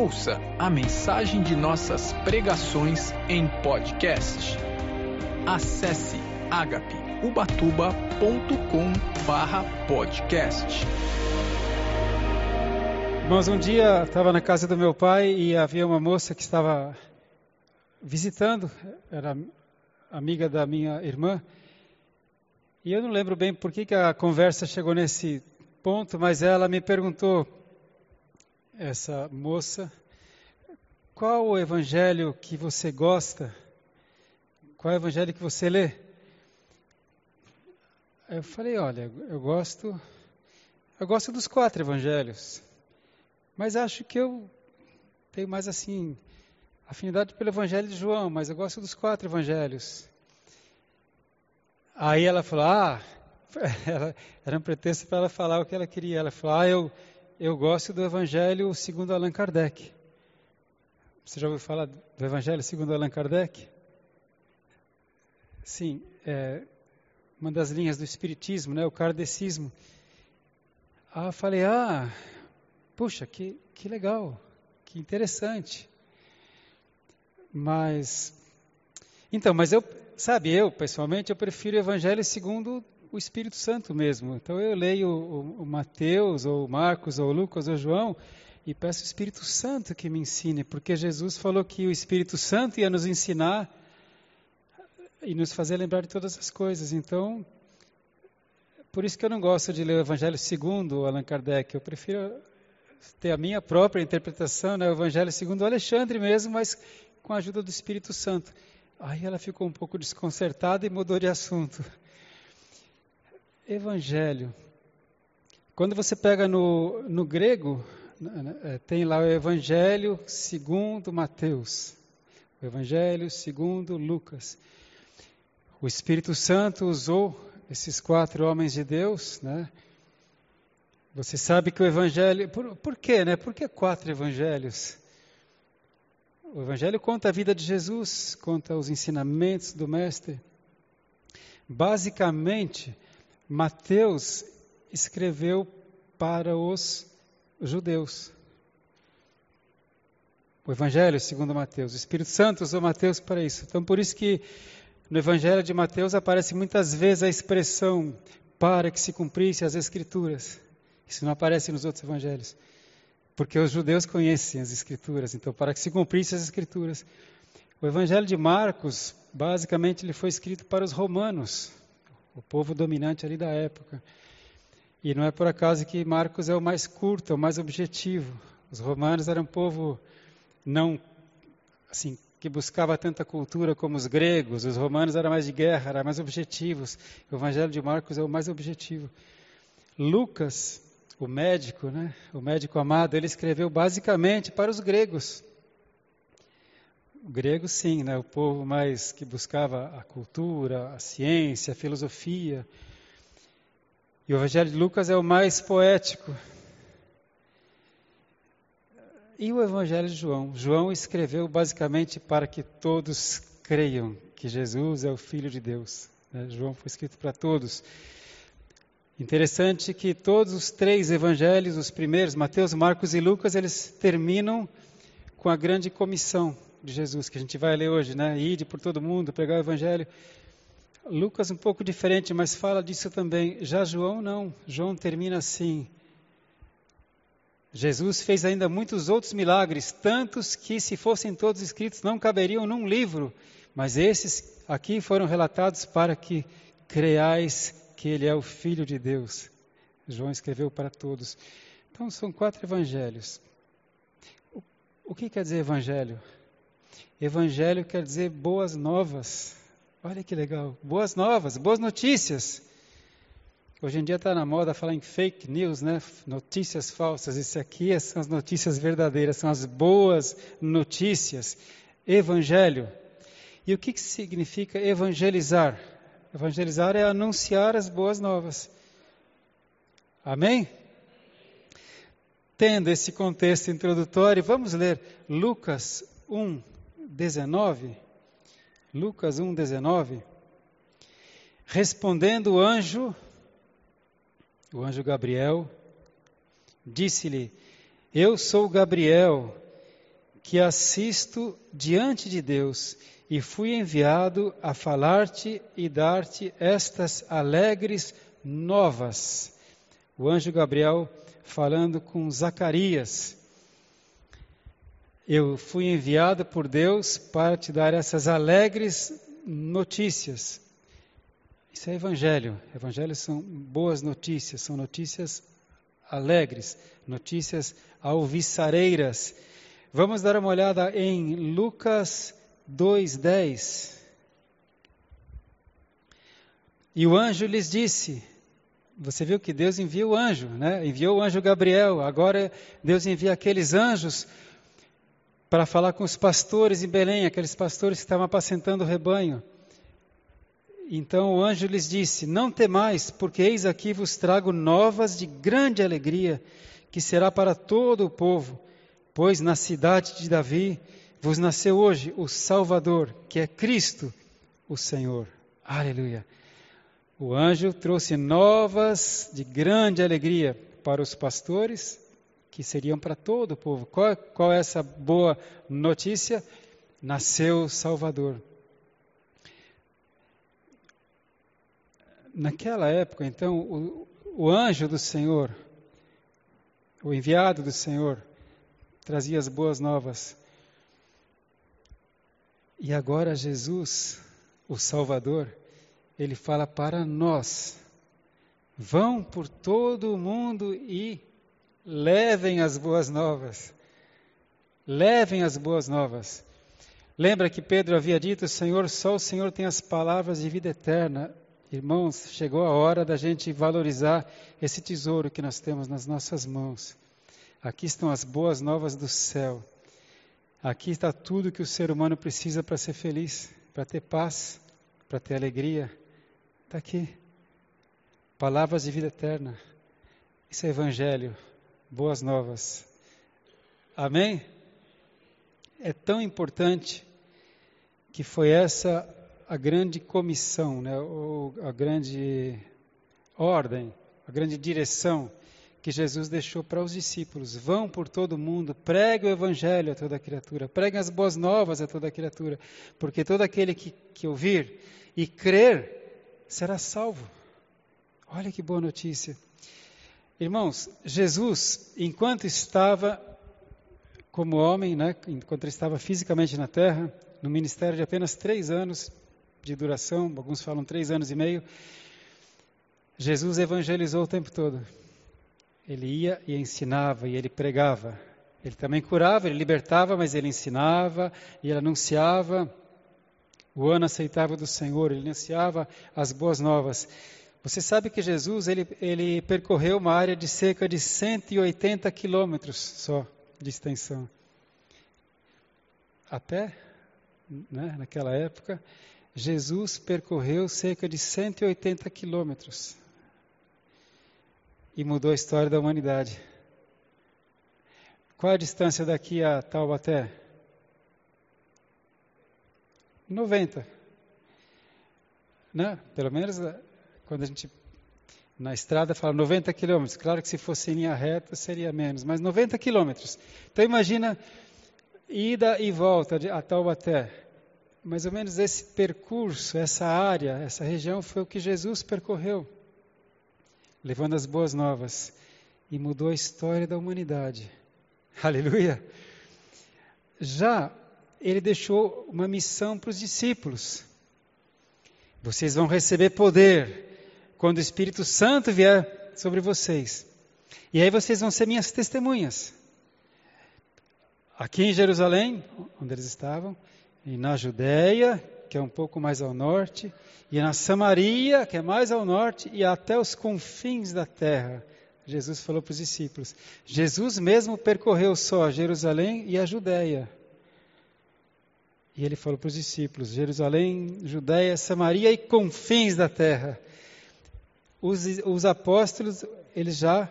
Ouça a mensagem de nossas pregações em podcast. Acesse agapeubatuba.com/podcast. Irmãos, um dia estava na casa do meu pai e havia uma moça que estava visitando, era amiga da minha irmã. E eu não lembro bem por que, que a conversa chegou nesse ponto, mas ela me perguntou, essa moça, qual o evangelho que você gosta? Qual é o evangelho que você lê? Eu falei, olha, eu gosto, eu gosto dos quatro evangelhos, mas acho que eu tenho mais assim afinidade pelo evangelho de João, mas eu gosto dos quatro evangelhos. Aí ela falou, ah, era um pretexto para ela falar o que ela queria. Ela falou, ah, eu eu gosto do Evangelho segundo Allan Kardec. Você já ouviu falar do Evangelho segundo Allan Kardec? Sim, é uma das linhas do Espiritismo, né, o kardecismo. Ah, falei, ah, puxa, que, que legal, que interessante. Mas, então, mas eu, sabe, eu pessoalmente, eu prefiro o Evangelho segundo o Espírito Santo mesmo. Então eu leio o, o Mateus, ou Marcos, ou Lucas, ou João, e peço o Espírito Santo que me ensine, porque Jesus falou que o Espírito Santo ia nos ensinar e nos fazer lembrar de todas as coisas. Então, por isso que eu não gosto de ler o Evangelho segundo Allan Kardec. Eu prefiro ter a minha própria interpretação, né? o Evangelho segundo Alexandre mesmo, mas com a ajuda do Espírito Santo. Aí ela ficou um pouco desconcertada e mudou de assunto. Evangelho. Quando você pega no, no grego, né, né, é, tem lá o Evangelho segundo Mateus, o Evangelho segundo Lucas. O Espírito Santo usou esses quatro homens de Deus, né? Você sabe que o Evangelho, por, por quê, né? Por que quatro Evangelhos? O Evangelho conta a vida de Jesus, conta os ensinamentos do Mestre. Basicamente, Mateus escreveu para os judeus. O Evangelho segundo Mateus. O Espírito Santo usou Mateus para isso. Então, por isso que no Evangelho de Mateus aparece muitas vezes a expressão para que se cumprisse as Escrituras. Isso não aparece nos outros Evangelhos. Porque os judeus conhecem as Escrituras. Então, para que se cumprisse as Escrituras. O Evangelho de Marcos, basicamente, ele foi escrito para os romanos o povo dominante ali da época. E não é por acaso que Marcos é o mais curto, é o mais objetivo. Os romanos eram um povo não assim que buscava tanta cultura como os gregos. Os romanos eram mais de guerra, eram mais objetivos. O Evangelho de Marcos é o mais objetivo. Lucas, o médico, né, o médico amado, ele escreveu basicamente para os gregos. Grego, sim, né? o povo mais que buscava a cultura, a ciência, a filosofia. E o Evangelho de Lucas é o mais poético. E o Evangelho de João? João escreveu basicamente para que todos creiam que Jesus é o Filho de Deus. Né? João foi escrito para todos. Interessante que todos os três evangelhos, os primeiros, Mateus, Marcos e Lucas, eles terminam com a grande comissão de Jesus, que a gente vai ler hoje, né? Ide por todo mundo, pregar o Evangelho. Lucas um pouco diferente, mas fala disso também. Já João não. João termina assim. Jesus fez ainda muitos outros milagres, tantos que, se fossem todos escritos, não caberiam num livro. Mas esses aqui foram relatados para que creais que Ele é o Filho de Deus. João escreveu para todos. Então, são quatro evangelhos. O, o que quer dizer evangelho? Evangelho quer dizer boas novas. Olha que legal. Boas novas, boas notícias. Hoje em dia está na moda falar em fake news, né? Notícias falsas. Isso aqui são as notícias verdadeiras, são as boas notícias. Evangelho. E o que, que significa evangelizar? Evangelizar é anunciar as boas novas. Amém? Tendo esse contexto introdutório, vamos ler Lucas 1, 19, Lucas 1, 19, respondendo o anjo, o anjo Gabriel, disse-lhe: Eu sou Gabriel, que assisto diante de Deus e fui enviado a falar-te e dar-te estas alegres novas. O anjo Gabriel falando com Zacarias. Eu fui enviado por Deus para te dar essas alegres notícias. Isso é evangelho. Evangelhos são boas notícias, são notícias alegres, notícias alviçareiras. Vamos dar uma olhada em Lucas 2:10. E o anjo lhes disse: Você viu que Deus envia o anjo, né? Enviou o anjo Gabriel. Agora Deus envia aqueles anjos para falar com os pastores em Belém, aqueles pastores que estavam apacentando o rebanho. Então o anjo lhes disse: Não temais, porque eis aqui vos trago novas de grande alegria, que será para todo o povo, pois na cidade de Davi vos nasceu hoje o Salvador, que é Cristo, o Senhor. Aleluia. O anjo trouxe novas de grande alegria para os pastores, que seriam para todo o povo. Qual, qual é essa boa notícia? Nasceu Salvador. naquela época, então, o, o anjo do Senhor, o enviado do Senhor, trazia as boas novas. E agora Jesus, o Salvador, ele fala para nós: vão por todo o mundo e levem as boas novas. Levem as boas novas. Lembra que Pedro havia dito: Senhor, só o Senhor tem as palavras de vida eterna. Irmãos, chegou a hora da gente valorizar esse tesouro que nós temos nas nossas mãos. Aqui estão as boas novas do céu. Aqui está tudo que o ser humano precisa para ser feliz, para ter paz, para ter alegria. Está aqui. Palavras de vida eterna. Isso é Evangelho. Boas novas. Amém? É tão importante que foi essa a grande comissão, né, ou a grande ordem, a grande direção que Jesus deixou para os discípulos. Vão por todo mundo, pregue o evangelho a toda criatura, preguem as boas novas a toda criatura, porque todo aquele que, que ouvir e crer será salvo. Olha que boa notícia. Irmãos, Jesus, enquanto estava como homem, né, enquanto estava fisicamente na terra, no ministério de apenas três anos, de duração, alguns falam três anos e meio. Jesus evangelizou o tempo todo. Ele ia e ensinava e ele pregava. Ele também curava, ele libertava, mas ele ensinava e ele anunciava o ano aceitável do Senhor, ele anunciava as boas novas. Você sabe que Jesus ele, ele percorreu uma área de cerca de 180 quilômetros só de extensão. Até né, naquela época, Jesus percorreu cerca de 180 quilômetros e mudou a história da humanidade. Qual a distância daqui a Taubaté? 90. Né? Pelo menos quando a gente na estrada fala 90 quilômetros. Claro que se fosse em linha reta seria menos, mas 90 quilômetros. Então imagina ida e volta de, a Taubaté mais ou menos esse percurso, essa área, essa região foi o que Jesus percorreu, levando as boas novas e mudou a história da humanidade. Aleluia! Já ele deixou uma missão para os discípulos. Vocês vão receber poder quando o Espírito Santo vier sobre vocês. E aí vocês vão ser minhas testemunhas. Aqui em Jerusalém, onde eles estavam, e na Judéia, que é um pouco mais ao norte, e na Samaria, que é mais ao norte, e até os confins da terra. Jesus falou para os discípulos. Jesus mesmo percorreu só Jerusalém e a Judéia. E ele falou para os discípulos: Jerusalém, Judéia, Samaria e confins da terra. Os, os apóstolos, eles já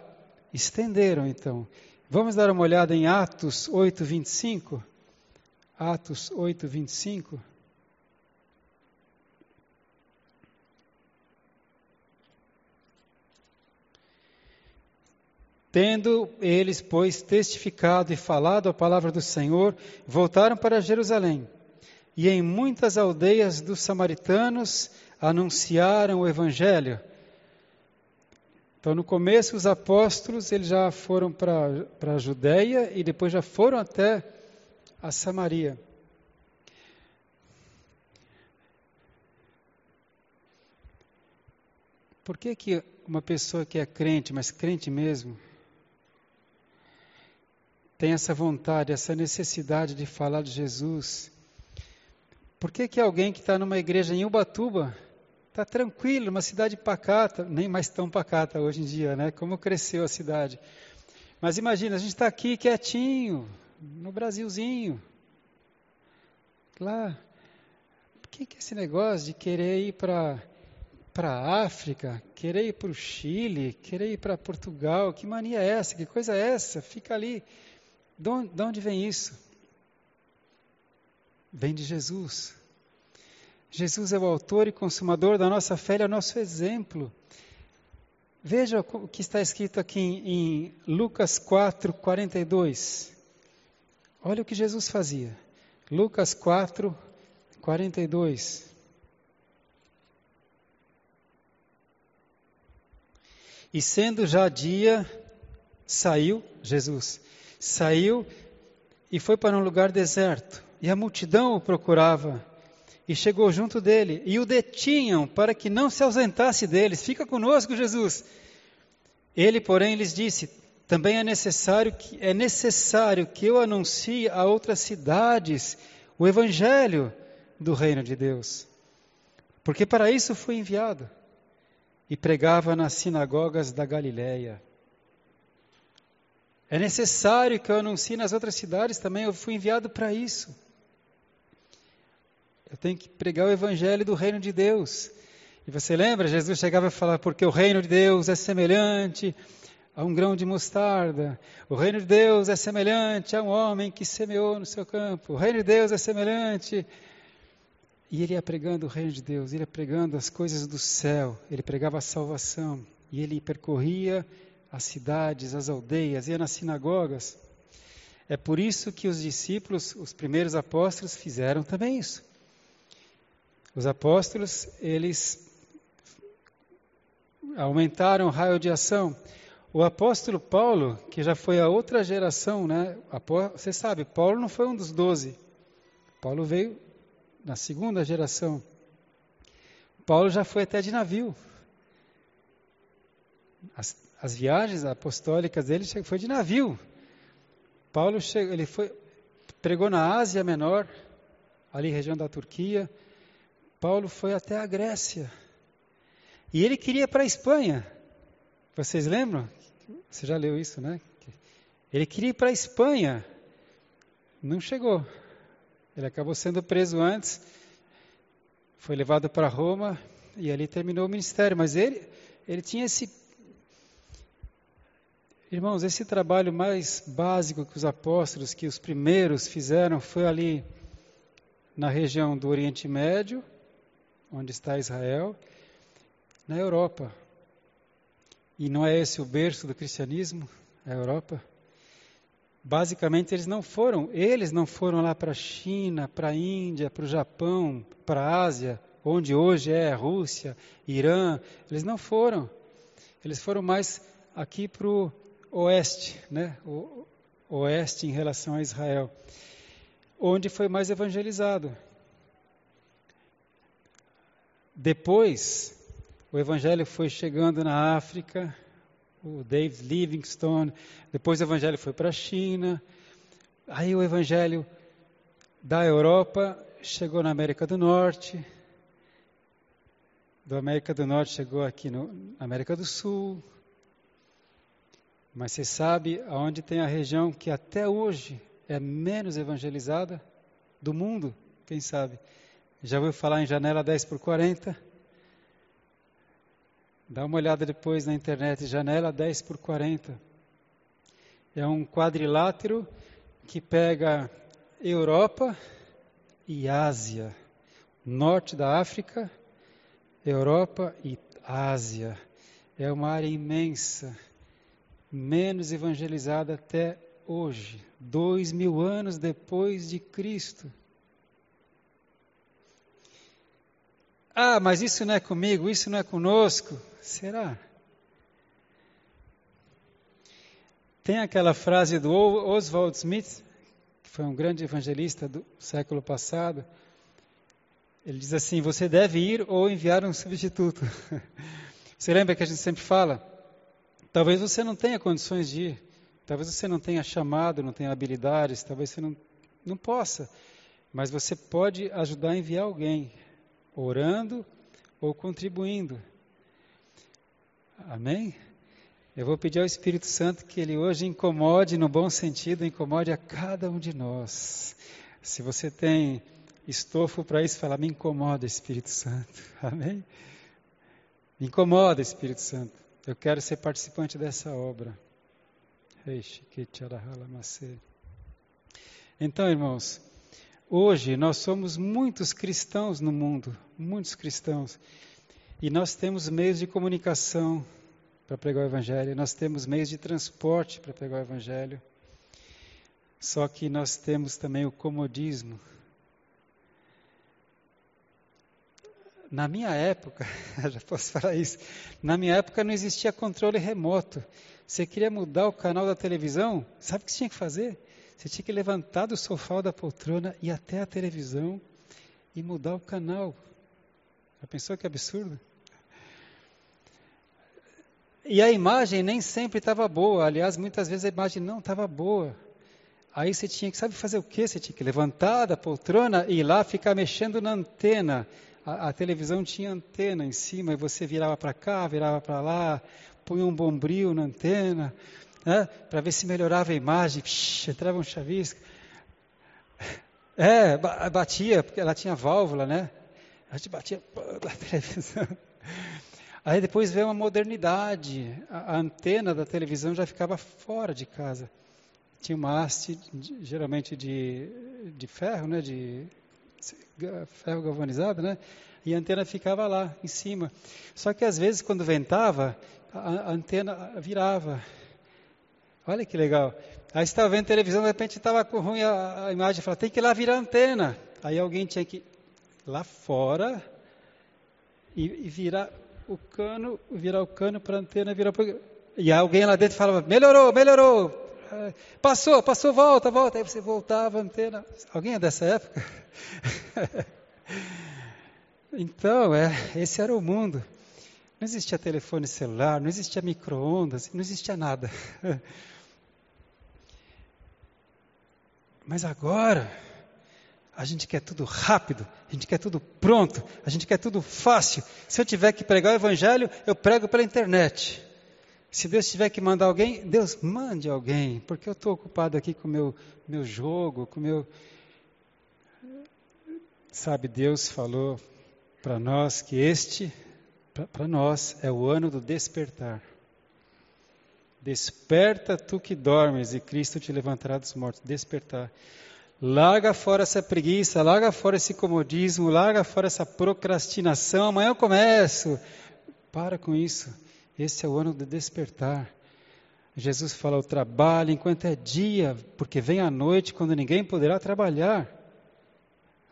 estenderam então. Vamos dar uma olhada em Atos 8, 25? Atos 8, 25. Tendo eles, pois, testificado e falado a palavra do Senhor, voltaram para Jerusalém. E em muitas aldeias dos samaritanos anunciaram o evangelho. Então, no começo, os apóstolos eles já foram para a Judéia e depois já foram até a Samaria. Por que, que uma pessoa que é crente, mas crente mesmo, tem essa vontade, essa necessidade de falar de Jesus? Por que, que alguém que está numa igreja em Ubatuba está tranquilo, uma cidade pacata, nem mais tão pacata hoje em dia, né? Como cresceu a cidade. Mas imagina, a gente está aqui quietinho, no Brasilzinho. Lá. Por que, que esse negócio de querer ir para para África, querer ir para o Chile, querer ir para Portugal, que mania é essa? Que coisa é essa? Fica ali. De onde, de onde vem isso? Vem de Jesus. Jesus é o autor e consumador da nossa fé, ele é o nosso exemplo. Veja o que está escrito aqui em Lucas 4, 42. Olha o que Jesus fazia. Lucas 4, 42. E sendo já dia, saiu, Jesus, saiu e foi para um lugar deserto. E a multidão o procurava. E chegou junto dele. E o detinham para que não se ausentasse deles. Fica conosco, Jesus. Ele, porém, lhes disse: também é necessário que, é necessário que eu anuncie a outras cidades o evangelho do reino de Deus. Porque para isso fui enviado e pregava nas sinagogas da Galiléia. É necessário que eu anuncie nas outras cidades também, eu fui enviado para isso. Eu tenho que pregar o evangelho do reino de Deus. E você lembra, Jesus chegava a falar, porque o reino de Deus é semelhante a um grão de mostarda. O reino de Deus é semelhante a um homem que semeou no seu campo. O reino de Deus é semelhante e ele ia pregando o reino de Deus, ele ia pregando as coisas do céu, ele pregava a salvação. E ele percorria as cidades, as aldeias, ia nas sinagogas. É por isso que os discípulos, os primeiros apóstolos, fizeram também isso. Os apóstolos, eles aumentaram o raio de ação. O apóstolo Paulo, que já foi a outra geração, né? Você sabe, Paulo não foi um dos doze. Paulo veio na segunda geração. Paulo já foi até de navio. As, as viagens apostólicas dele foi de navio. Paulo chegou, ele foi, pregou na Ásia Menor, ali região da Turquia. Paulo foi até a Grécia. E ele queria ir para a Espanha. Vocês lembram? Você já leu isso, né? Ele queria ir para a Espanha. Não chegou. Ele acabou sendo preso antes, foi levado para Roma e ali terminou o ministério. Mas ele, ele tinha esse. Irmãos, esse trabalho mais básico que os apóstolos, que os primeiros fizeram, foi ali na região do Oriente Médio, onde está Israel, na Europa. E não é esse o berço do cristianismo, a Europa? Basicamente, eles não foram, eles não foram lá para a China, para a Índia, para o Japão, para a Ásia, onde hoje é Rússia, Irã. Eles não foram. Eles foram mais aqui para o oeste, né? O oeste em relação a Israel, onde foi mais evangelizado. Depois, o evangelho foi chegando na África, o David Livingstone, depois o evangelho foi para a China, aí o evangelho da Europa chegou na América do Norte, da América do Norte chegou aqui no, na América do Sul, mas você sabe aonde tem a região que até hoje é menos evangelizada do mundo? Quem sabe? Já ouviu falar em janela 10 por 40? Dá uma olhada depois na internet, janela 10 por 40. É um quadrilátero que pega Europa e Ásia, norte da África, Europa e Ásia. É uma área imensa. menos evangelizada até hoje, dois mil anos depois de Cristo. Ah, mas isso não é comigo, isso não é conosco. Será? Tem aquela frase do Oswald Smith, que foi um grande evangelista do século passado. Ele diz assim: Você deve ir ou enviar um substituto. Você lembra que a gente sempre fala? Talvez você não tenha condições de ir, talvez você não tenha chamado, não tenha habilidades, talvez você não, não possa, mas você pode ajudar a enviar alguém, orando ou contribuindo. Amém? Eu vou pedir ao Espírito Santo que ele hoje incomode, no bom sentido, incomode a cada um de nós. Se você tem estofo para isso, fala, me incomoda, Espírito Santo. Amém? Me incomoda, Espírito Santo. Eu quero ser participante dessa obra. Então, irmãos, hoje nós somos muitos cristãos no mundo, muitos cristãos, e nós temos meios de comunicação para pregar o Evangelho, nós temos meios de transporte para pregar o Evangelho. Só que nós temos também o comodismo. Na minha época, já posso falar isso, na minha época não existia controle remoto. Você queria mudar o canal da televisão, sabe o que você tinha que fazer? Você tinha que levantar do sofá da poltrona, ir até a televisão e mudar o canal. Já pensou que absurdo? E a imagem nem sempre estava boa. Aliás, muitas vezes a imagem não estava boa. Aí você tinha que, sabe fazer o quê? Você tinha que levantar da poltrona e ir lá ficar mexendo na antena. A, a televisão tinha antena em cima e você virava para cá, virava para lá, punha um bombril na antena, né, para ver se melhorava a imagem. Psh, entrava um chavisco. É, batia, porque ela tinha válvula, né? A gente batia na televisão. Aí depois veio uma modernidade, a, a antena da televisão já ficava fora de casa. Tinha uma haste, de, geralmente de, de ferro, né, de ferro galvanizado, né, e a antena ficava lá em cima. Só que às vezes quando ventava, a, a antena virava. Olha que legal. Aí estava vendo televisão, de repente estava com ruim a, a imagem, falava, tem que ir lá virar antena. Aí alguém tinha que ir lá fora e, e virar o cano, virar o cano para a antena virar para E alguém lá dentro falava, melhorou, melhorou. Passou, passou, volta, volta. Aí você voltava a antena. Alguém é dessa época? então, é, esse era o mundo. Não existia telefone celular, não existia micro-ondas, não existia nada. Mas agora, a gente quer tudo rápido, a gente quer tudo pronto, a gente quer tudo fácil. Se eu tiver que pregar o evangelho, eu prego pela internet. Se Deus tiver que mandar alguém, Deus mande alguém, porque eu estou ocupado aqui com o meu, meu jogo, com o meu. Sabe, Deus falou para nós que este, para nós, é o ano do despertar. Desperta tu que dormes e Cristo te levantará dos mortos. Despertar. Larga fora essa preguiça, larga fora esse comodismo, larga fora essa procrastinação. Amanhã eu começo. Para com isso. Esse é o ano do despertar. Jesus fala: o trabalho enquanto é dia, porque vem a noite quando ninguém poderá trabalhar.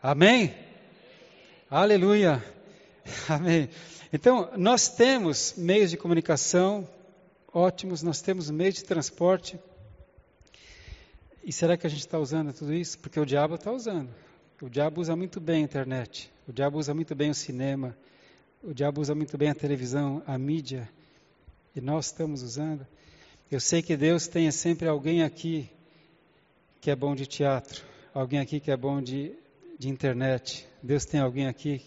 Amém? Aleluia. Amém. Então, nós temos meios de comunicação ótimos, nós temos meios de transporte e será que a gente está usando tudo isso? Porque o diabo está usando. O diabo usa muito bem a internet. O diabo usa muito bem o cinema. O diabo usa muito bem a televisão, a mídia. E nós estamos usando. Eu sei que Deus tem sempre alguém aqui que é bom de teatro, alguém aqui que é bom de, de internet. Deus tem alguém aqui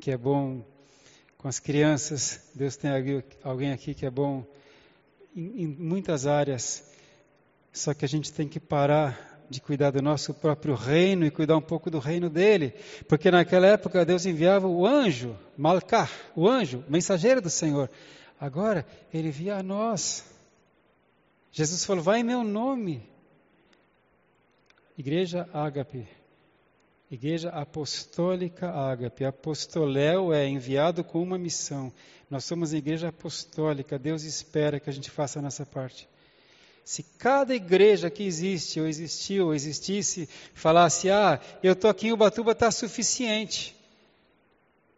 que é bom com as crianças. Deus tem alguém aqui que é bom em, em muitas áreas. Só que a gente tem que parar de cuidar do nosso próprio reino e cuidar um pouco do reino dele. Porque naquela época Deus enviava o anjo, Malcar, o anjo, mensageiro do Senhor. Agora ele envia a nós. Jesus falou: Vai em meu nome. Igreja Ágape. Igreja Apostólica Ágape. Apostoléu é enviado com uma missão. Nós somos a igreja apostólica. Deus espera que a gente faça a nossa parte. Se cada igreja que existe, ou existiu, ou existisse, falasse, ah, eu estou aqui em Ubatuba, está suficiente.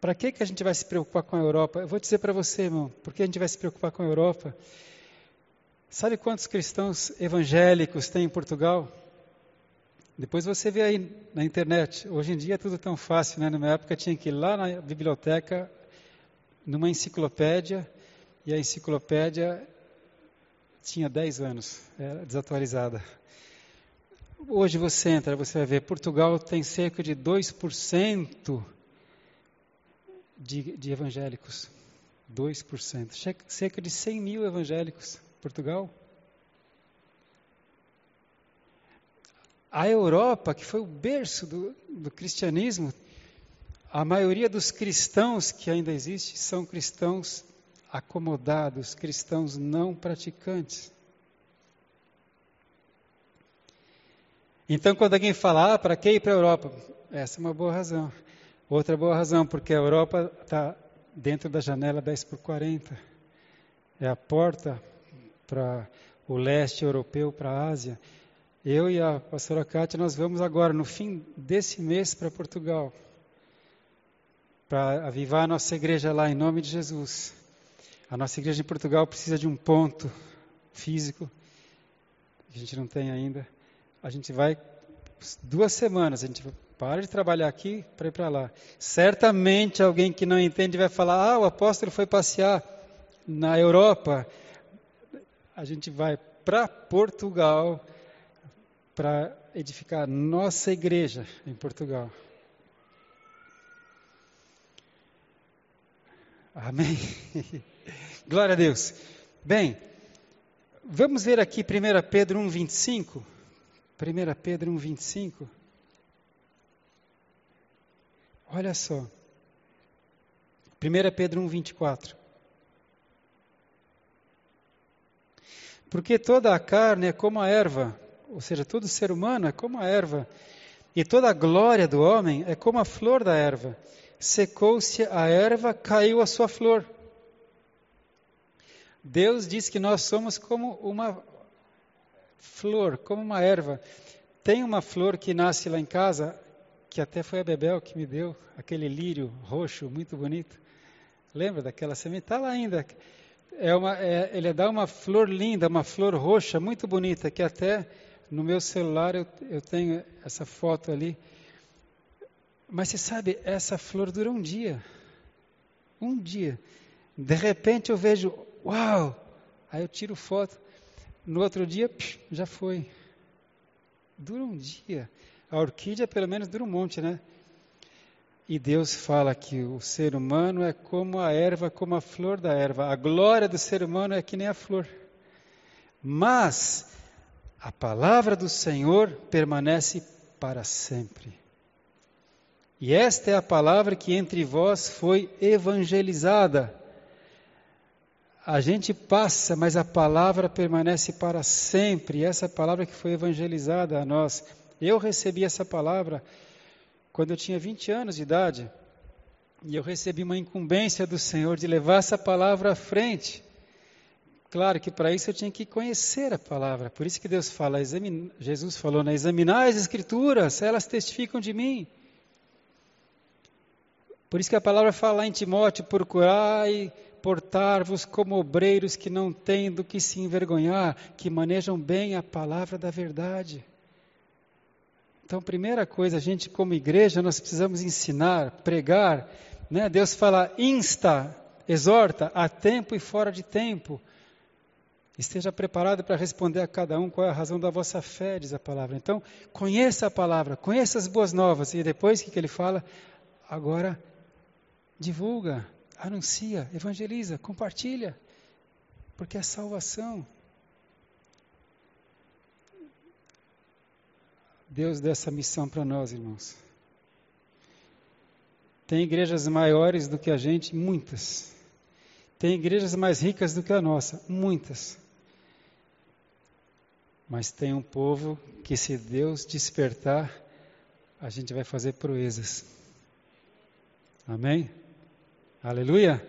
Para que, que a gente vai se preocupar com a Europa? Eu vou dizer para você, irmão, por que a gente vai se preocupar com a Europa? Sabe quantos cristãos evangélicos tem em Portugal? Depois você vê aí na internet. Hoje em dia é tudo tão fácil, né? Na minha época tinha que ir lá na biblioteca, numa enciclopédia, e a enciclopédia tinha 10 anos, era desatualizada. Hoje você entra, você vai ver, Portugal tem cerca de 2% de, de evangélicos. 2%. Cerca de 100 mil evangélicos. Portugal. A Europa, que foi o berço do, do cristianismo, a maioria dos cristãos que ainda existe são cristãos acomodados, cristãos não praticantes. Então, quando alguém fala, ah, para que ir para a Europa? Essa é uma boa razão. Outra boa razão, porque a Europa está dentro da janela 10 por 40. É a porta para o leste europeu, para a Ásia. Eu e a pastora Kátia, nós vamos agora, no fim desse mês, para Portugal, para avivar a nossa igreja lá, em nome de Jesus. A nossa igreja em Portugal precisa de um ponto físico, que a gente não tem ainda. A gente vai duas semanas, a gente para de trabalhar aqui para ir para lá. Certamente alguém que não entende vai falar: ah, o apóstolo foi passear na Europa. A gente vai para Portugal para edificar nossa igreja em Portugal. Amém? Glória a Deus. Bem, vamos ver aqui 1 Pedro 1,25. 1 Pedro 1,25. Olha só. 1 Pedro 1,24. Porque toda a carne é como a erva, ou seja, todo ser humano é como a erva, e toda a glória do homem é como a flor da erva. Secou-se a erva, caiu a sua flor. Deus diz que nós somos como uma flor, como uma erva. Tem uma flor que nasce lá em casa, que até foi a Bebel que me deu, aquele lírio roxo, muito bonito. Lembra daquela semente? Está lá ainda. É uma, é, ele dá uma flor linda, uma flor roxa, muito bonita, que até no meu celular eu, eu tenho essa foto ali. Mas você sabe, essa flor dura um dia. Um dia. De repente eu vejo, uau! Aí eu tiro foto. No outro dia, psh, já foi. Dura um dia. A orquídea pelo menos dura um monte, né? E Deus fala que o ser humano é como a erva, como a flor da erva. A glória do ser humano é que nem a flor. Mas a palavra do Senhor permanece para sempre. E esta é a palavra que entre vós foi evangelizada. A gente passa, mas a palavra permanece para sempre. E essa palavra que foi evangelizada a nós eu recebi essa palavra quando eu tinha 20 anos de idade. E eu recebi uma incumbência do Senhor de levar essa palavra à frente. Claro que para isso eu tinha que conhecer a palavra. Por isso que Deus fala, Jesus falou, né? examinar as escrituras, elas testificam de mim. Por isso que a palavra fala em Timóteo, procurai portar-vos como obreiros que não têm do que se envergonhar, que manejam bem a palavra da verdade. Então, primeira coisa, a gente como igreja, nós precisamos ensinar, pregar, né? Deus fala, insta, exorta, a tempo e fora de tempo. Esteja preparado para responder a cada um qual é a razão da vossa fé, diz a palavra. Então, conheça a palavra, conheça as boas novas. E depois, o que, que ele fala? Agora, divulga, anuncia, evangeliza, compartilha. Porque é salvação. Deus deu essa missão para nós, irmãos. Tem igrejas maiores do que a gente, muitas. Tem igrejas mais ricas do que a nossa, muitas. Mas tem um povo que, se Deus despertar, a gente vai fazer proezas. Amém? Aleluia?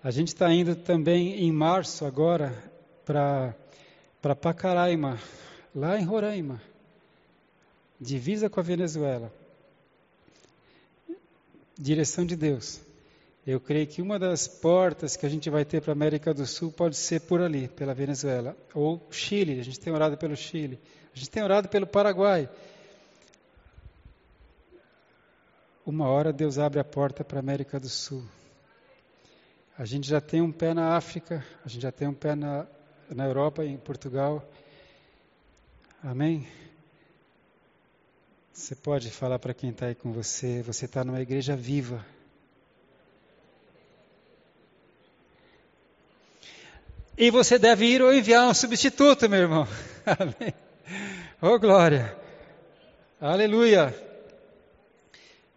A gente está indo também em março agora para Pacaraima, lá em Roraima, divisa com a Venezuela. Direção de Deus. Eu creio que uma das portas que a gente vai ter para a América do Sul pode ser por ali, pela Venezuela. Ou Chile, a gente tem orado pelo Chile. A gente tem orado pelo Paraguai. Uma hora Deus abre a porta para a América do Sul. A gente já tem um pé na África, a gente já tem um pé na, na Europa, em Portugal. Amém? Você pode falar para quem está aí com você, você está numa igreja viva. E você deve ir ou enviar um substituto, meu irmão. Amém. Oh, glória. Aleluia.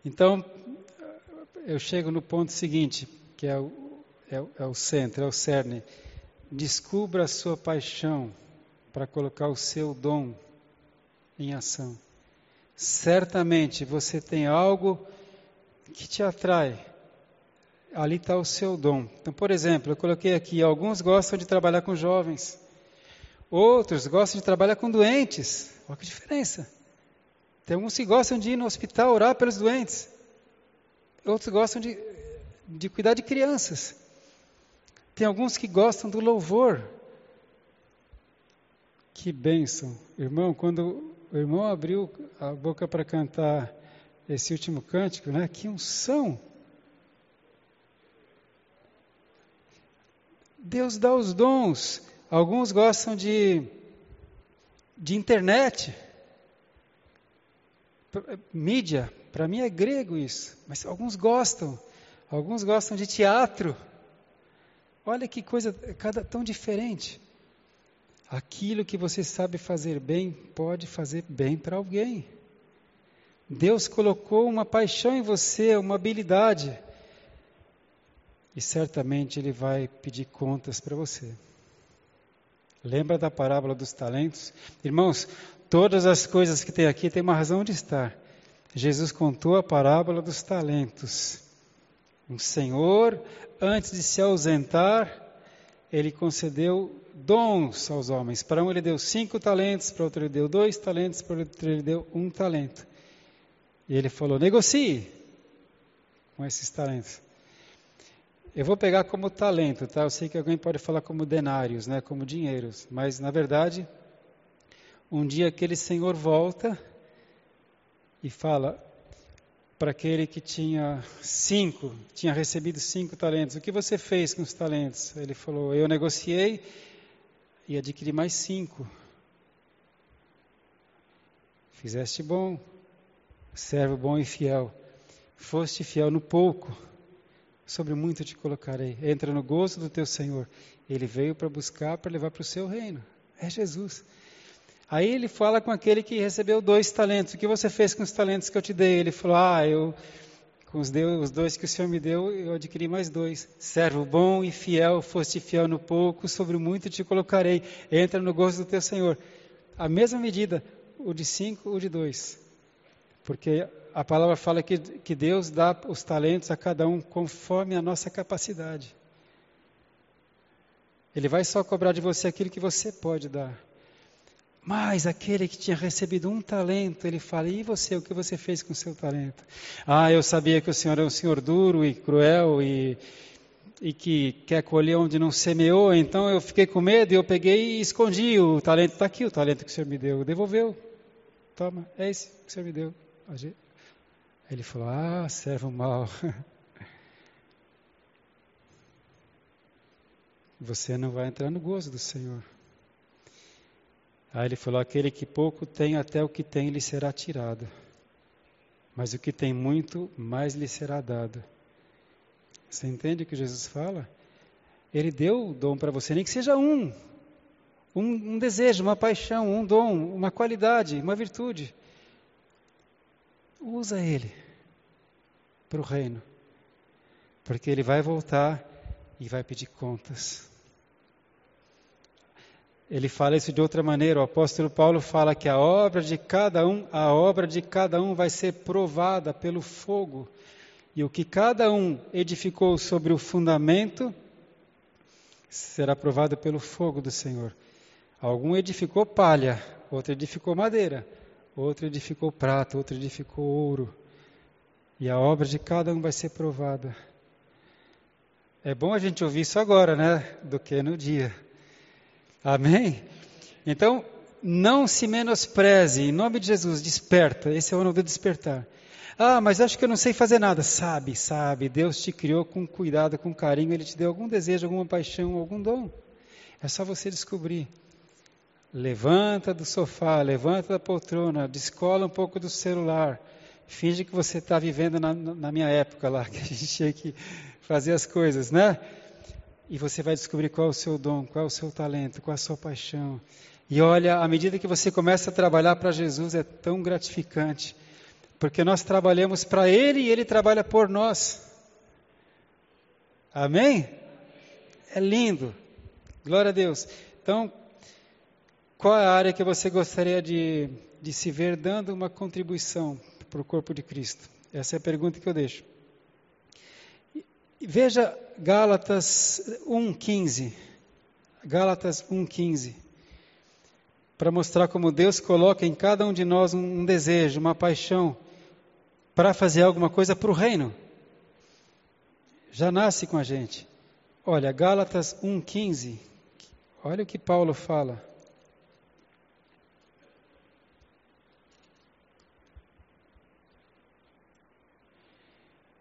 Então, eu chego no ponto seguinte, que é o, é, é o centro, é o cerne. Descubra a sua paixão para colocar o seu dom em ação. Certamente você tem algo que te atrai. Ali está o seu dom. Então, por exemplo, eu coloquei aqui: alguns gostam de trabalhar com jovens, outros gostam de trabalhar com doentes. Olha que diferença. Tem alguns que gostam de ir no hospital orar pelos doentes, outros gostam de, de cuidar de crianças. Tem alguns que gostam do louvor. Que bênção. Irmão, quando o irmão abriu a boca para cantar esse último cântico, né? Que unção! Deus dá os dons. Alguns gostam de, de internet, mídia. Para mim é grego isso, mas alguns gostam. Alguns gostam de teatro. Olha que coisa cada tão diferente. Aquilo que você sabe fazer bem pode fazer bem para alguém. Deus colocou uma paixão em você, uma habilidade. E certamente Ele vai pedir contas para você. Lembra da parábola dos talentos? Irmãos, todas as coisas que tem aqui têm uma razão de estar. Jesus contou a parábola dos talentos. Um senhor antes de se ausentar, ele concedeu dons aos homens. Para um ele deu cinco talentos, para outro ele deu dois talentos, para outro ele deu um talento. E ele falou: negocie com esses talentos. Eu vou pegar como talento, tá? Eu sei que alguém pode falar como denários, né? Como dinheiros, mas na verdade, um dia aquele senhor volta e fala: para aquele que tinha cinco, tinha recebido cinco talentos. O que você fez com os talentos? Ele falou: Eu negociei e adquiri mais cinco. Fizeste bom, servo bom e fiel. Foste fiel no pouco, sobre muito te colocarei. Entra no gozo do teu Senhor. Ele veio para buscar, para levar para o seu reino. É Jesus. Aí ele fala com aquele que recebeu dois talentos. O que você fez com os talentos que eu te dei? Ele falou: Ah, eu com os, deu, os dois que o Senhor me deu, eu adquiri mais dois. Servo bom e fiel, foste fiel no pouco, sobre muito te colocarei. Entra no gozo do teu Senhor. A mesma medida, o de cinco, o de dois. Porque a palavra fala que, que Deus dá os talentos a cada um conforme a nossa capacidade. Ele vai só cobrar de você aquilo que você pode dar. Mas aquele que tinha recebido um talento, ele fala: E você, o que você fez com o seu talento? Ah, eu sabia que o Senhor é um Senhor duro e cruel e, e que quer colher onde não semeou, então eu fiquei com medo e eu peguei e escondi. O talento está aqui, o talento que o Senhor me deu. Devolveu. Toma, é esse que o Senhor me deu. Ele falou: Ah, servo mal. Você não vai entrar no gozo do Senhor. Aí ele falou: aquele que pouco tem, até o que tem lhe será tirado. Mas o que tem muito, mais lhe será dado. Você entende o que Jesus fala? Ele deu o dom para você, nem que seja um, um, um desejo, uma paixão, um dom, uma qualidade, uma virtude. Usa ele para o reino, porque ele vai voltar e vai pedir contas. Ele fala isso de outra maneira. O apóstolo Paulo fala que a obra de cada um, a obra de cada um vai ser provada pelo fogo. E o que cada um edificou sobre o fundamento será provado pelo fogo do Senhor. Algum edificou palha, outro edificou madeira, outro edificou prata, outro edificou ouro. E a obra de cada um vai ser provada. É bom a gente ouvir isso agora, né? Do que no dia. Amém? Então, não se menospreze, em nome de Jesus, desperta. Esse é o ano do despertar. Ah, mas acho que eu não sei fazer nada. Sabe, sabe. Deus te criou com cuidado, com carinho. Ele te deu algum desejo, alguma paixão, algum dom. É só você descobrir. Levanta do sofá, levanta da poltrona, descola um pouco do celular. Finge que você está vivendo na, na, minha época lá, que a gente tinha que fazer as coisas, né? E você vai descobrir qual é o seu dom, qual é o seu talento, qual é a sua paixão. E olha, à medida que você começa a trabalhar para Jesus, é tão gratificante, porque nós trabalhamos para Ele e Ele trabalha por nós. Amém? É lindo. Glória a Deus. Então, qual é a área que você gostaria de, de se ver dando uma contribuição para o corpo de Cristo? Essa é a pergunta que eu deixo. Veja Gálatas 1,15. Gálatas 1,15 para mostrar como Deus coloca em cada um de nós um, desejo, uma paixão para fazer alguma coisa para o reino. Já nasce com a gente. Olha, Gálatas 1,15. Olha o que Paulo fala.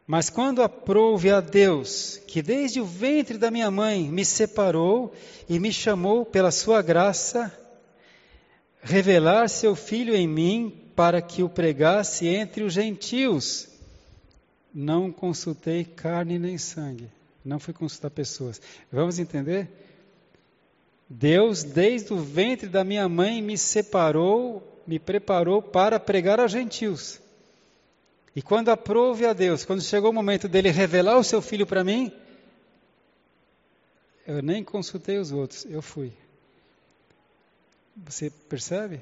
Mas quando aprouve a Deus, que desde o ventre da minha mãe me separou e me chamou pela sua graça, revelar seu filho em mim para que o pregasse entre os gentios. Não consultei carne nem sangue. Não fui consultar pessoas. Vamos entender? Deus, desde o ventre da minha mãe, me separou, me preparou para pregar aos gentios. E quando aprove a Deus, quando chegou o momento dele revelar o seu filho para mim, eu nem consultei os outros, eu fui. Você percebe?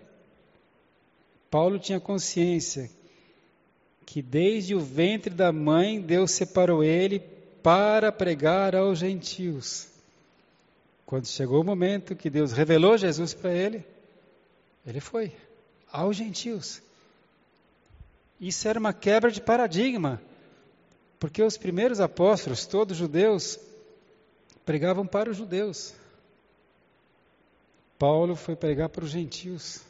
Paulo tinha consciência que desde o ventre da mãe Deus separou ele para pregar aos gentios. Quando chegou o momento que Deus revelou Jesus para ele, ele foi aos gentios. Isso era uma quebra de paradigma, porque os primeiros apóstolos, todos judeus, pregavam para os judeus. Paulo foi pregar para os gentios,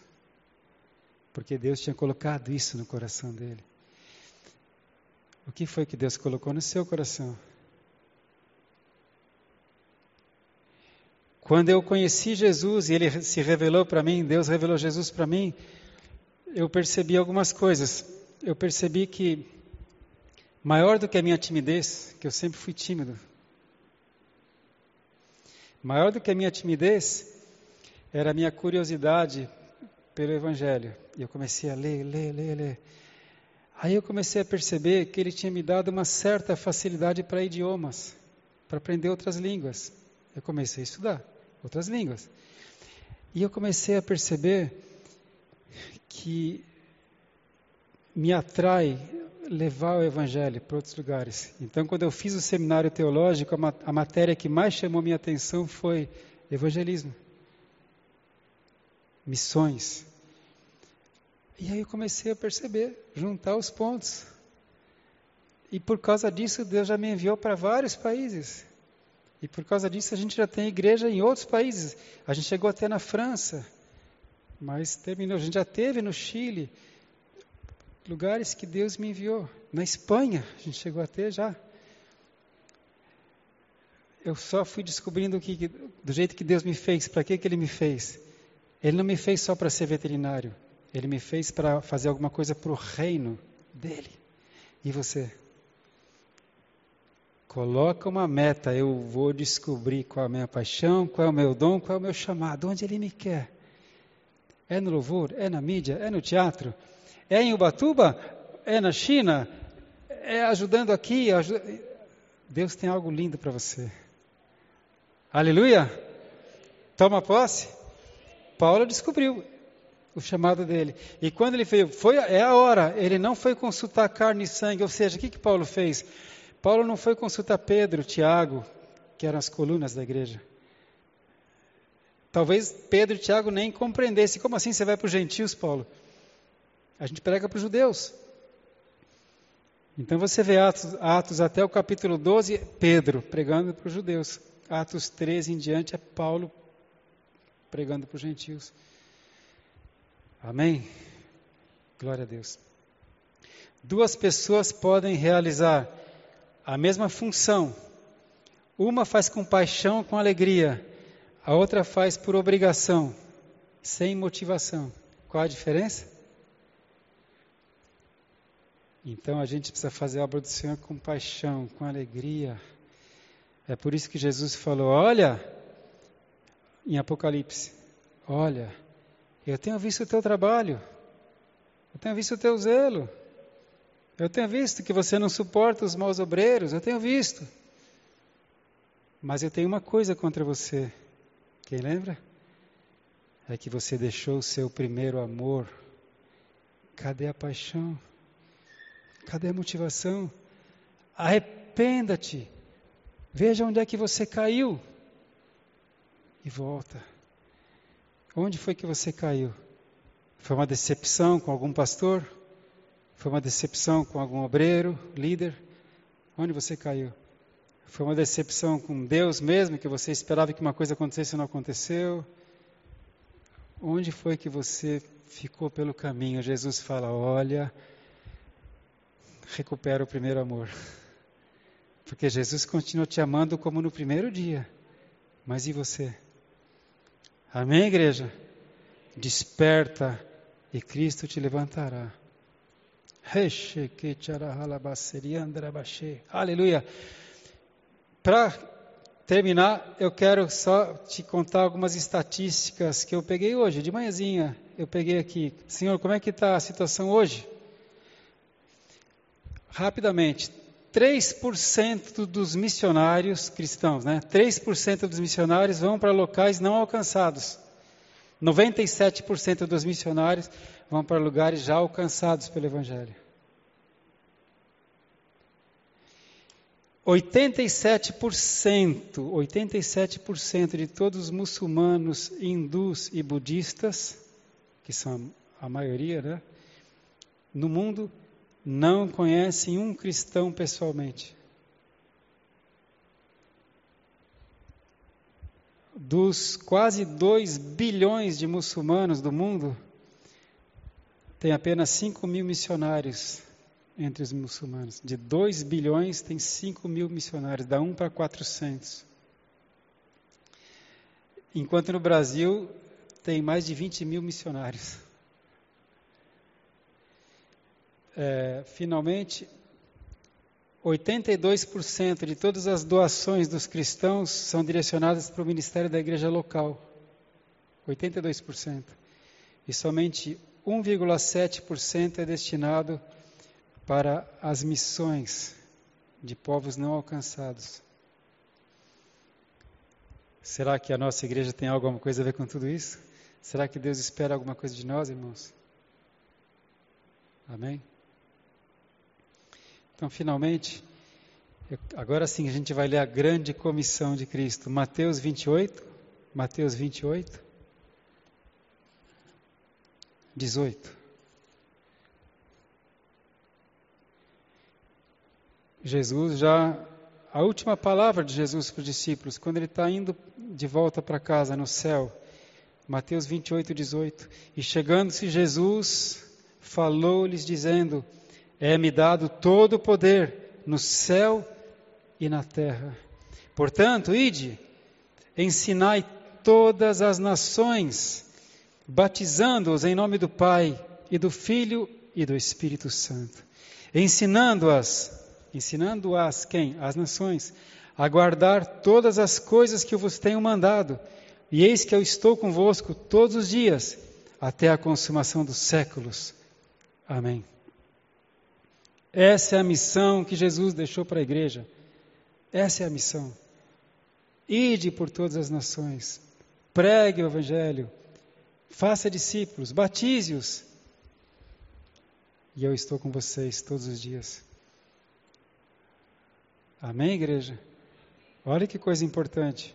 porque Deus tinha colocado isso no coração dele. O que foi que Deus colocou no seu coração? Quando eu conheci Jesus e ele se revelou para mim, Deus revelou Jesus para mim, eu percebi algumas coisas. Eu percebi que, maior do que a minha timidez, que eu sempre fui tímido, maior do que a minha timidez, era a minha curiosidade pelo Evangelho. E eu comecei a ler, ler, ler, ler. Aí eu comecei a perceber que ele tinha me dado uma certa facilidade para idiomas, para aprender outras línguas. Eu comecei a estudar outras línguas. E eu comecei a perceber que me atrai levar o Evangelho para outros lugares. Então, quando eu fiz o seminário teológico, a matéria que mais chamou minha atenção foi evangelismo missões. E aí eu comecei a perceber, juntar os pontos. E por causa disso, Deus já me enviou para vários países. E por causa disso, a gente já tem igreja em outros países. A gente chegou até na França, mas terminou. A gente já teve no Chile, lugares que Deus me enviou. Na Espanha, a gente chegou até já. Eu só fui descobrindo que, do jeito que Deus me fez, para que, que Ele me fez. Ele não me fez só para ser veterinário. Ele me fez para fazer alguma coisa para o reino dele. E você? Coloca uma meta. Eu vou descobrir qual é a minha paixão, qual é o meu dom, qual é o meu chamado, onde ele me quer. É no louvor? É na mídia? É no teatro? É em Ubatuba? É na China? É ajudando aqui? Deus tem algo lindo para você. Aleluia! Toma posse. Paulo descobriu o chamado dele. E quando ele veio, foi, é a hora, ele não foi consultar carne e sangue, ou seja, o que, que Paulo fez? Paulo não foi consultar Pedro, Tiago, que eram as colunas da igreja. Talvez Pedro e Tiago nem compreendessem. Como assim você vai para os gentios, Paulo? A gente prega para os judeus. Então você vê Atos, Atos até o capítulo 12, Pedro pregando para os judeus. Atos 13 em diante é Paulo pregando para os gentios. Amém? Glória a Deus. Duas pessoas podem realizar a mesma função. Uma faz com paixão, com alegria. A outra faz por obrigação, sem motivação. Qual a diferença? Então a gente precisa fazer a obra do Senhor com paixão, com alegria. É por isso que Jesus falou: Olha, em Apocalipse, olha, eu tenho visto o teu trabalho, eu tenho visto o teu zelo, eu tenho visto que você não suporta os maus obreiros, eu tenho visto. Mas eu tenho uma coisa contra você. Quem lembra? É que você deixou o seu primeiro amor. Cadê a paixão? Cadê a motivação? Arrependa-te. Veja onde é que você caiu. E volta. Onde foi que você caiu? Foi uma decepção com algum pastor? Foi uma decepção com algum obreiro, líder? Onde você caiu? Foi uma decepção com Deus mesmo, que você esperava que uma coisa acontecesse e não aconteceu? Onde foi que você ficou pelo caminho? Jesus fala: Olha, recupera o primeiro amor. Porque Jesus continua te amando como no primeiro dia. Mas e você? Amém, igreja? Desperta e Cristo te levantará. Aleluia. Para terminar, eu quero só te contar algumas estatísticas que eu peguei hoje, de manhãzinha. Eu peguei aqui. Senhor, como é que está a situação hoje? Rapidamente, 3% dos missionários cristãos, né? 3% dos missionários vão para locais não alcançados. 97% dos missionários vão para lugares já alcançados pelo Evangelho. 87%, 87% de todos os muçulmanos, hindus e budistas, que são a maioria, né, no mundo, não conhecem um cristão pessoalmente. Dos quase 2 bilhões de muçulmanos do mundo, tem apenas 5 mil missionários entre os muçulmanos. De 2 bilhões, tem 5 mil missionários, dá 1 para 400. Enquanto no Brasil, tem mais de 20 mil missionários é, finalmente, 82% de todas as doações dos cristãos são direcionadas para o ministério da igreja local. 82%. E somente 1,7% é destinado para as missões de povos não alcançados. Será que a nossa igreja tem alguma coisa a ver com tudo isso? Será que Deus espera alguma coisa de nós, irmãos? Amém? Então, finalmente, agora sim a gente vai ler a grande comissão de Cristo. Mateus 28, Mateus 28, 18. Jesus já, a última palavra de Jesus para os discípulos, quando ele está indo de volta para casa no céu, Mateus 28, 18. E chegando-se Jesus, falou-lhes dizendo: é-me dado todo o poder no céu e na terra. Portanto, ide, ensinai todas as nações, batizando-os em nome do Pai e do Filho e do Espírito Santo, ensinando-as, ensinando-as quem? As nações, a guardar todas as coisas que eu vos tenho mandado. E eis que eu estou convosco todos os dias, até a consumação dos séculos. Amém. Essa é a missão que Jesus deixou para a igreja. Essa é a missão. Ide por todas as nações, pregue o Evangelho, faça discípulos, batize-os. E eu estou com vocês todos os dias. Amém, igreja? Olha que coisa importante.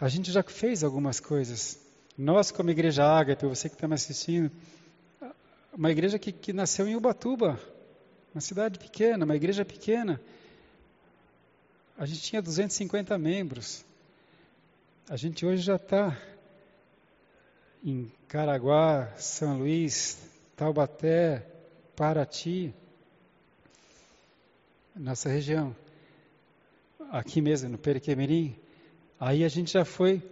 A gente já fez algumas coisas. Nós, como Igreja Ágape, você que está me assistindo, uma igreja que, que nasceu em Ubatuba, uma cidade pequena, uma igreja pequena. A gente tinha 250 membros. A gente hoje já está em Caraguá, São Luís, Taubaté, Paraty, nossa região. Aqui mesmo, no Periquemirim. Aí a gente já foi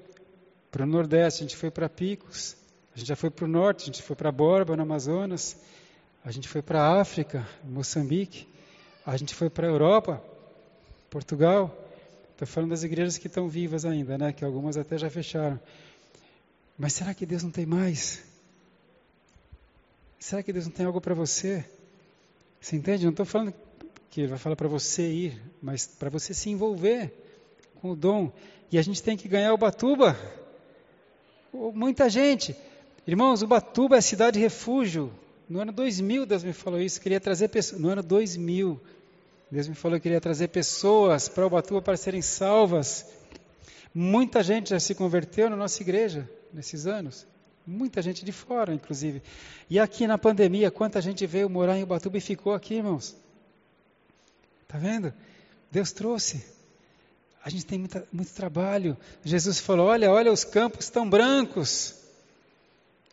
para o Nordeste, a gente foi para Picos, a gente já foi para o Norte, a gente foi para Borba, no Amazonas, a gente foi para a África, Moçambique, a gente foi para a Europa, Portugal. Estou falando das igrejas que estão vivas ainda, né? Que algumas até já fecharam. Mas será que Deus não tem mais? Será que Deus não tem algo para você? Você entende? Não estou falando que Ele vai falar para você ir, mas para você se envolver com o dom. E a gente tem que ganhar o Batuba. Muita gente. Irmãos, Ubatuba é cidade refúgio. No ano 2000, Deus me falou isso. Queria trazer pessoas. No ano 2000, Deus me falou que queria trazer pessoas para Ubatuba para serem salvas. Muita gente já se converteu na nossa igreja nesses anos. Muita gente de fora, inclusive. E aqui na pandemia, quanta gente veio morar em Ubatuba e ficou aqui, irmãos? Tá vendo? Deus trouxe. A gente tem muita, muito trabalho. Jesus falou: olha, olha, os campos estão brancos.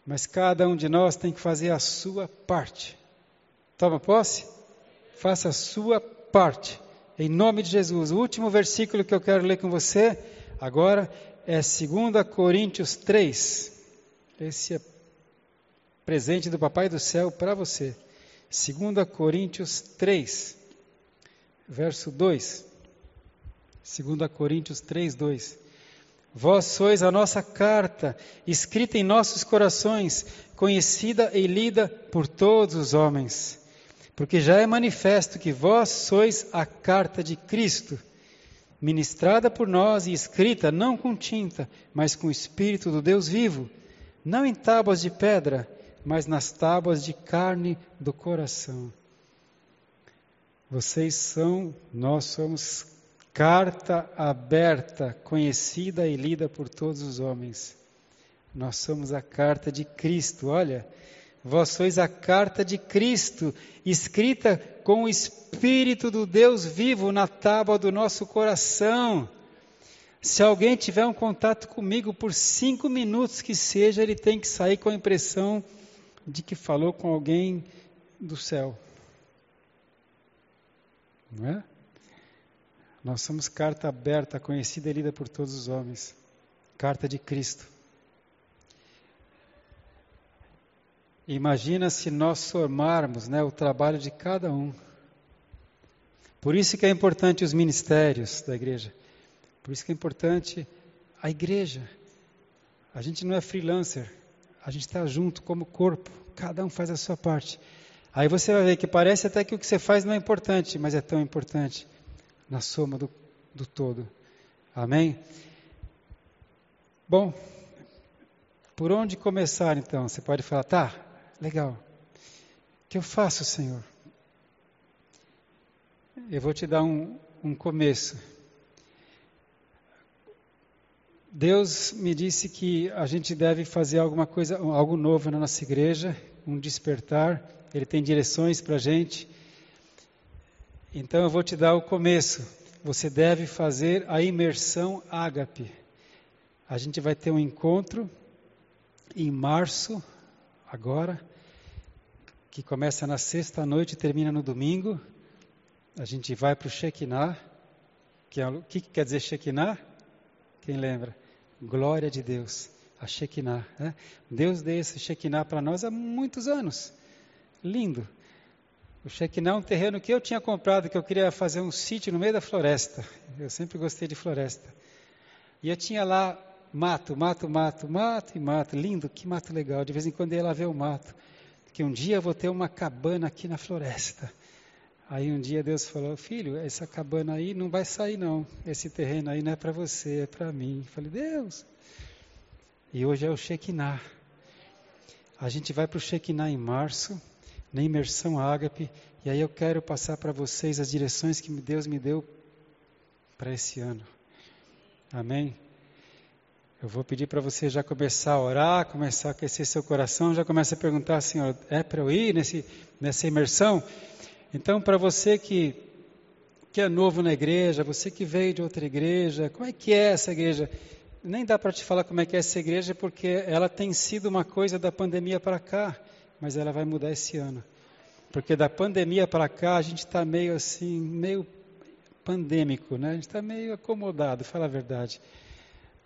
Mas cada um de nós tem que fazer a sua parte. Toma posse? Faça a sua parte. Em nome de Jesus. O último versículo que eu quero ler com você agora é 2 Coríntios 3. Esse é presente do Papai do Céu para você. 2 Coríntios 3, verso 2. 2 Coríntios 3, 2. Vós sois a nossa carta, escrita em nossos corações, conhecida e lida por todos os homens. Porque já é manifesto que vós sois a carta de Cristo, ministrada por nós e escrita não com tinta, mas com o Espírito do Deus vivo, não em tábuas de pedra, mas nas tábuas de carne do coração. Vocês são, nós somos Carta aberta, conhecida e lida por todos os homens. Nós somos a carta de Cristo, olha. Vós sois a carta de Cristo, escrita com o Espírito do Deus vivo na tábua do nosso coração. Se alguém tiver um contato comigo por cinco minutos que seja, ele tem que sair com a impressão de que falou com alguém do céu. Não é? Nós somos carta aberta, conhecida e lida por todos os homens. Carta de Cristo. Imagina se nós formarmos né, o trabalho de cada um. Por isso que é importante os ministérios da igreja. Por isso que é importante a igreja. A gente não é freelancer. A gente está junto como corpo. Cada um faz a sua parte. Aí você vai ver que parece até que o que você faz não é importante, mas é tão importante na soma do, do todo. Amém? Bom, por onde começar então? Você pode falar, tá, legal. O que eu faço, Senhor? Eu vou te dar um, um começo. Deus me disse que a gente deve fazer alguma coisa, algo novo na nossa igreja, um despertar. Ele tem direções para a gente. Então eu vou te dar o começo. Você deve fazer a imersão ágape. A gente vai ter um encontro em março, agora, que começa na sexta noite e termina no domingo. A gente vai para o Shekinah. Que é, o que, que quer dizer Shekinah? Quem lembra? Glória de Deus, a Shekinah. Né? Deus deu esse Shekinah para nós há muitos anos. Lindo. O Shekinah é um terreno que eu tinha comprado, que eu queria fazer um sítio no meio da floresta. Eu sempre gostei de floresta. E eu tinha lá mato, mato, mato, mato e mato. Lindo, que mato legal. De vez em quando eu ia lá ver o mato. Que um dia eu vou ter uma cabana aqui na floresta. Aí um dia Deus falou, filho, essa cabana aí não vai sair não. Esse terreno aí não é para você, é para mim. Eu falei, Deus. E hoje é o Shekinah. A gente vai para o Shekinah em março na imersão ágape, e aí eu quero passar para vocês as direções que Deus me deu para esse ano. Amém? Eu vou pedir para você já começar a orar, começar a aquecer seu coração, já começa a perguntar, Senhor, é para eu ir nesse, nessa imersão? Então, para você que, que é novo na igreja, você que veio de outra igreja, como é que é essa igreja? Nem dá para te falar como é que é essa igreja, porque ela tem sido uma coisa da pandemia para cá, mas ela vai mudar esse ano. Porque da pandemia para cá a gente está meio assim, meio pandêmico, né? A gente está meio acomodado, fala a verdade.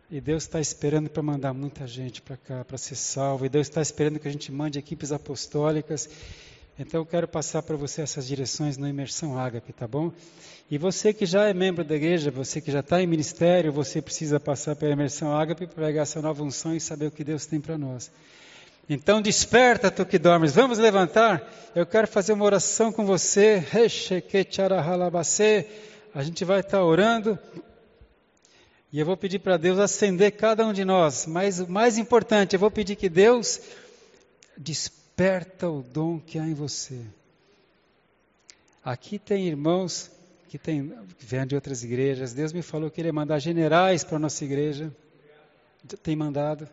E Deus está esperando para mandar muita gente para cá, para ser salvo. E Deus está esperando que a gente mande equipes apostólicas. Então eu quero passar para você essas direções no Imersão Ágape, tá bom? E você que já é membro da igreja, você que já está em ministério, você precisa passar pela Imersão Ágape para pegar essa nova unção e saber o que Deus tem para nós. Então desperta tu que dormes. Vamos levantar? Eu quero fazer uma oração com você. A gente vai estar tá orando. E eu vou pedir para Deus acender cada um de nós. Mas o mais importante, eu vou pedir que Deus desperta o dom que há em você. Aqui tem irmãos que, tem, que vêm de outras igrejas. Deus me falou que Ele ia mandar generais para a nossa igreja. Tem mandado.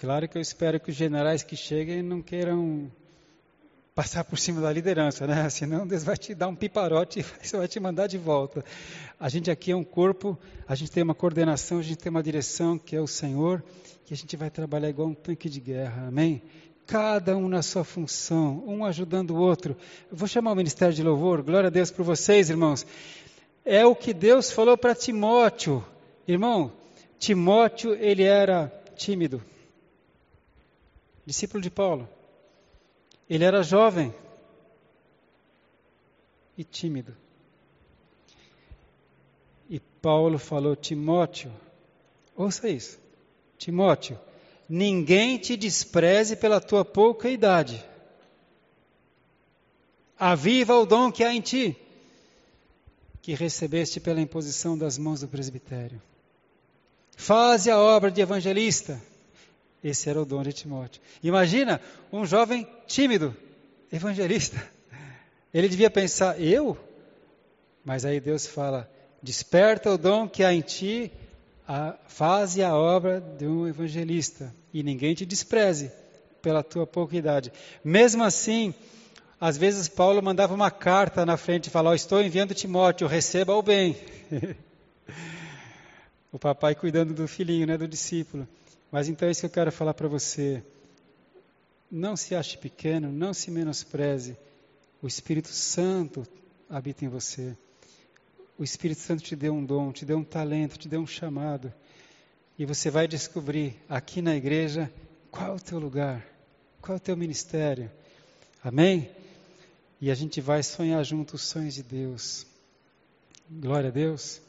Claro que eu espero que os generais que cheguem não queiram passar por cima da liderança, né? Senão Deus vai te dar um piparote e vai te mandar de volta. A gente aqui é um corpo, a gente tem uma coordenação, a gente tem uma direção que é o Senhor, e a gente vai trabalhar igual um tanque de guerra, amém? Cada um na sua função, um ajudando o outro. Eu vou chamar o ministério de louvor, glória a Deus por vocês, irmãos. É o que Deus falou para Timóteo. Irmão, Timóteo, ele era tímido. Discípulo de Paulo. Ele era jovem e tímido. E Paulo falou: Timóteo, ouça isso, Timóteo, ninguém te despreze pela tua pouca idade. Aviva o dom que há em ti, que recebeste pela imposição das mãos do presbitério. Faze a obra de evangelista esse era o dom de Timóteo. Imagina um jovem tímido, evangelista. Ele devia pensar, eu? Mas aí Deus fala: desperta o dom que há em ti, a, faze a obra de um evangelista, e ninguém te despreze pela tua pouca idade. Mesmo assim, às vezes Paulo mandava uma carta na frente e falava: Estou enviando Timóteo, receba o bem. o papai cuidando do filhinho, né, do discípulo. Mas então é isso que eu quero falar para você. Não se ache pequeno, não se menospreze. O Espírito Santo habita em você. O Espírito Santo te deu um dom, te deu um talento, te deu um chamado. E você vai descobrir aqui na igreja qual é o teu lugar, qual é o teu ministério. Amém? E a gente vai sonhar junto os sonhos de Deus. Glória a Deus.